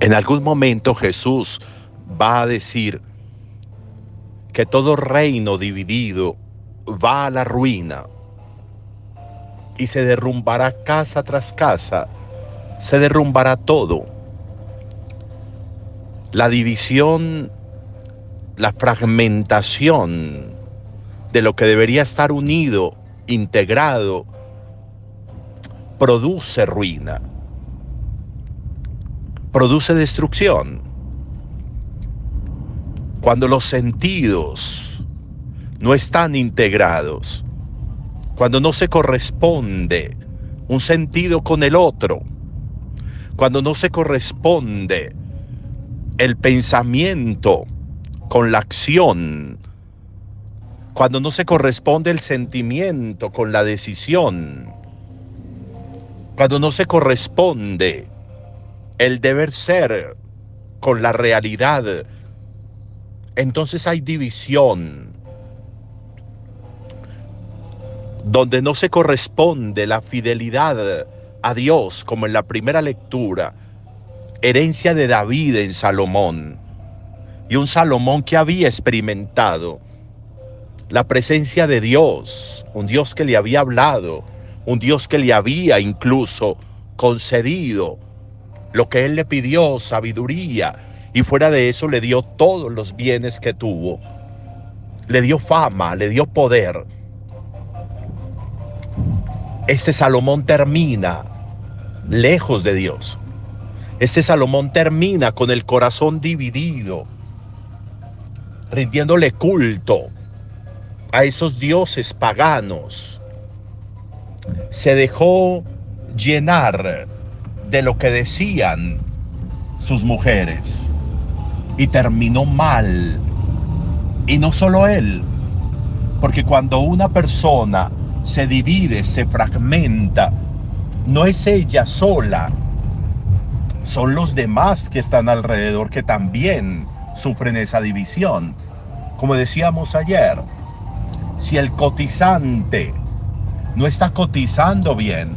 En algún momento Jesús va a decir que todo reino dividido va a la ruina y se derrumbará casa tras casa, se derrumbará todo. La división, la fragmentación de lo que debería estar unido, integrado, produce ruina produce destrucción. Cuando los sentidos no están integrados, cuando no se corresponde un sentido con el otro, cuando no se corresponde el pensamiento con la acción, cuando no se corresponde el sentimiento con la decisión, cuando no se corresponde el deber ser con la realidad, entonces hay división, donde no se corresponde la fidelidad a Dios, como en la primera lectura, herencia de David en Salomón, y un Salomón que había experimentado la presencia de Dios, un Dios que le había hablado, un Dios que le había incluso concedido lo que él le pidió, sabiduría, y fuera de eso le dio todos los bienes que tuvo. Le dio fama, le dio poder. Este Salomón termina lejos de Dios. Este Salomón termina con el corazón dividido, rindiéndole culto a esos dioses paganos. Se dejó llenar de lo que decían sus mujeres. Y terminó mal. Y no solo él, porque cuando una persona se divide, se fragmenta, no es ella sola, son los demás que están alrededor que también sufren esa división. Como decíamos ayer, si el cotizante no está cotizando bien,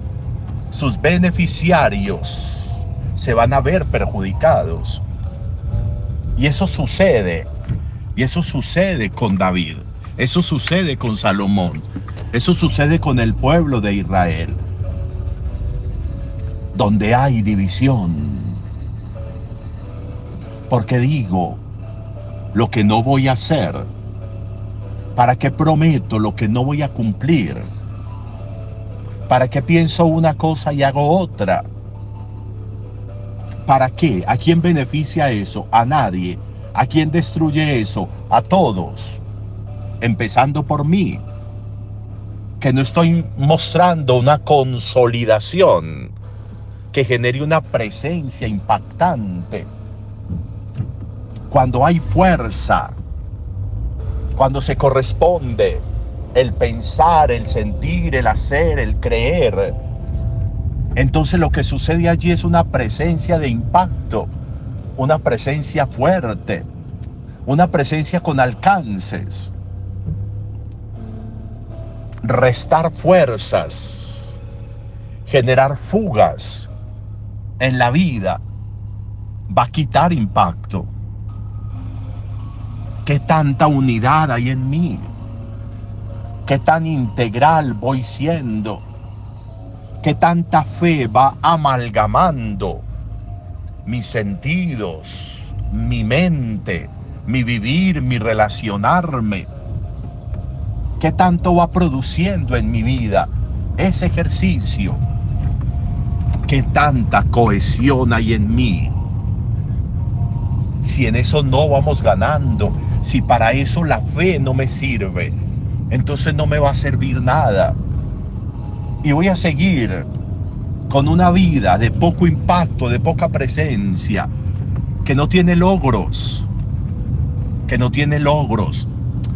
sus beneficiarios se van a ver perjudicados. Y eso sucede, y eso sucede con David, eso sucede con Salomón, eso sucede con el pueblo de Israel, donde hay división. Porque digo lo que no voy a hacer, para que prometo lo que no voy a cumplir ¿Para qué pienso una cosa y hago otra? ¿Para qué? ¿A quién beneficia eso? A nadie. ¿A quién destruye eso? A todos. Empezando por mí. Que no estoy mostrando una consolidación que genere una presencia impactante. Cuando hay fuerza, cuando se corresponde el pensar, el sentir, el hacer, el creer. Entonces lo que sucede allí es una presencia de impacto, una presencia fuerte, una presencia con alcances. Restar fuerzas, generar fugas en la vida, va a quitar impacto. ¿Qué tanta unidad hay en mí? Qué tan integral voy siendo, qué tanta fe va amalgamando mis sentidos, mi mente, mi vivir, mi relacionarme, qué tanto va produciendo en mi vida ese ejercicio, qué tanta cohesión hay en mí. Si en eso no vamos ganando, si para eso la fe no me sirve, entonces no me va a servir nada. Y voy a seguir con una vida de poco impacto, de poca presencia, que no tiene logros, que no tiene logros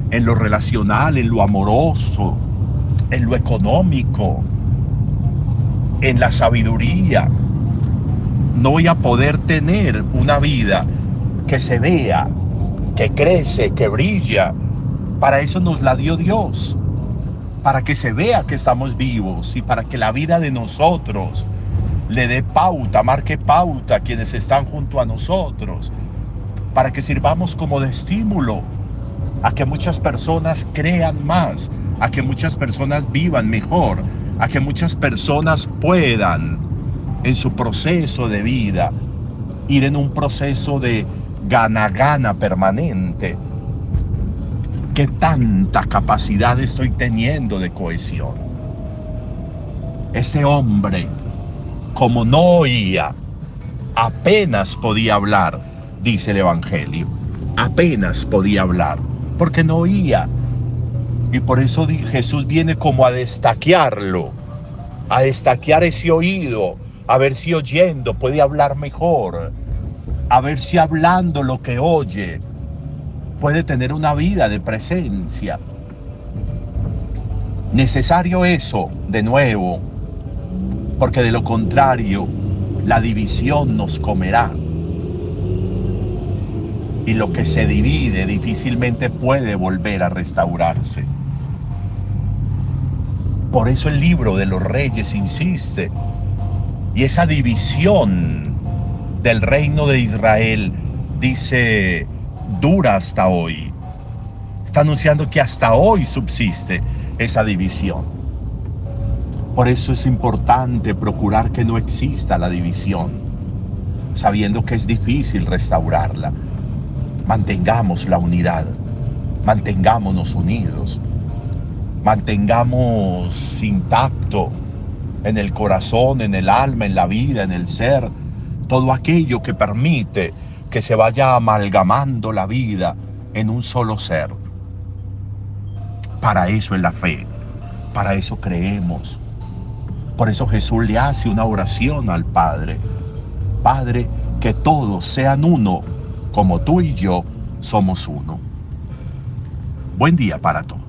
en lo relacional, en lo amoroso, en lo económico, en la sabiduría. No voy a poder tener una vida que se vea, que crece, que brilla, para eso nos la dio Dios, para que se vea que estamos vivos y para que la vida de nosotros le dé pauta, marque pauta a quienes están junto a nosotros, para que sirvamos como de estímulo a que muchas personas crean más, a que muchas personas vivan mejor, a que muchas personas puedan en su proceso de vida ir en un proceso de gana-gana permanente. ¿Qué tanta capacidad estoy teniendo de cohesión? Este hombre, como no oía, apenas podía hablar, dice el Evangelio. Apenas podía hablar, porque no oía. Y por eso Jesús viene como a destaquearlo, a destaquear ese oído, a ver si oyendo puede hablar mejor, a ver si hablando lo que oye puede tener una vida de presencia. Necesario eso, de nuevo, porque de lo contrario, la división nos comerá. Y lo que se divide difícilmente puede volver a restaurarse. Por eso el libro de los reyes insiste. Y esa división del reino de Israel dice, dura hasta hoy. Está anunciando que hasta hoy subsiste esa división. Por eso es importante procurar que no exista la división, sabiendo que es difícil restaurarla. Mantengamos la unidad, mantengámonos unidos, mantengamos intacto en el corazón, en el alma, en la vida, en el ser, todo aquello que permite que se vaya amalgamando la vida en un solo ser. Para eso es la fe, para eso creemos. Por eso Jesús le hace una oración al Padre. Padre, que todos sean uno, como tú y yo somos uno. Buen día para todos.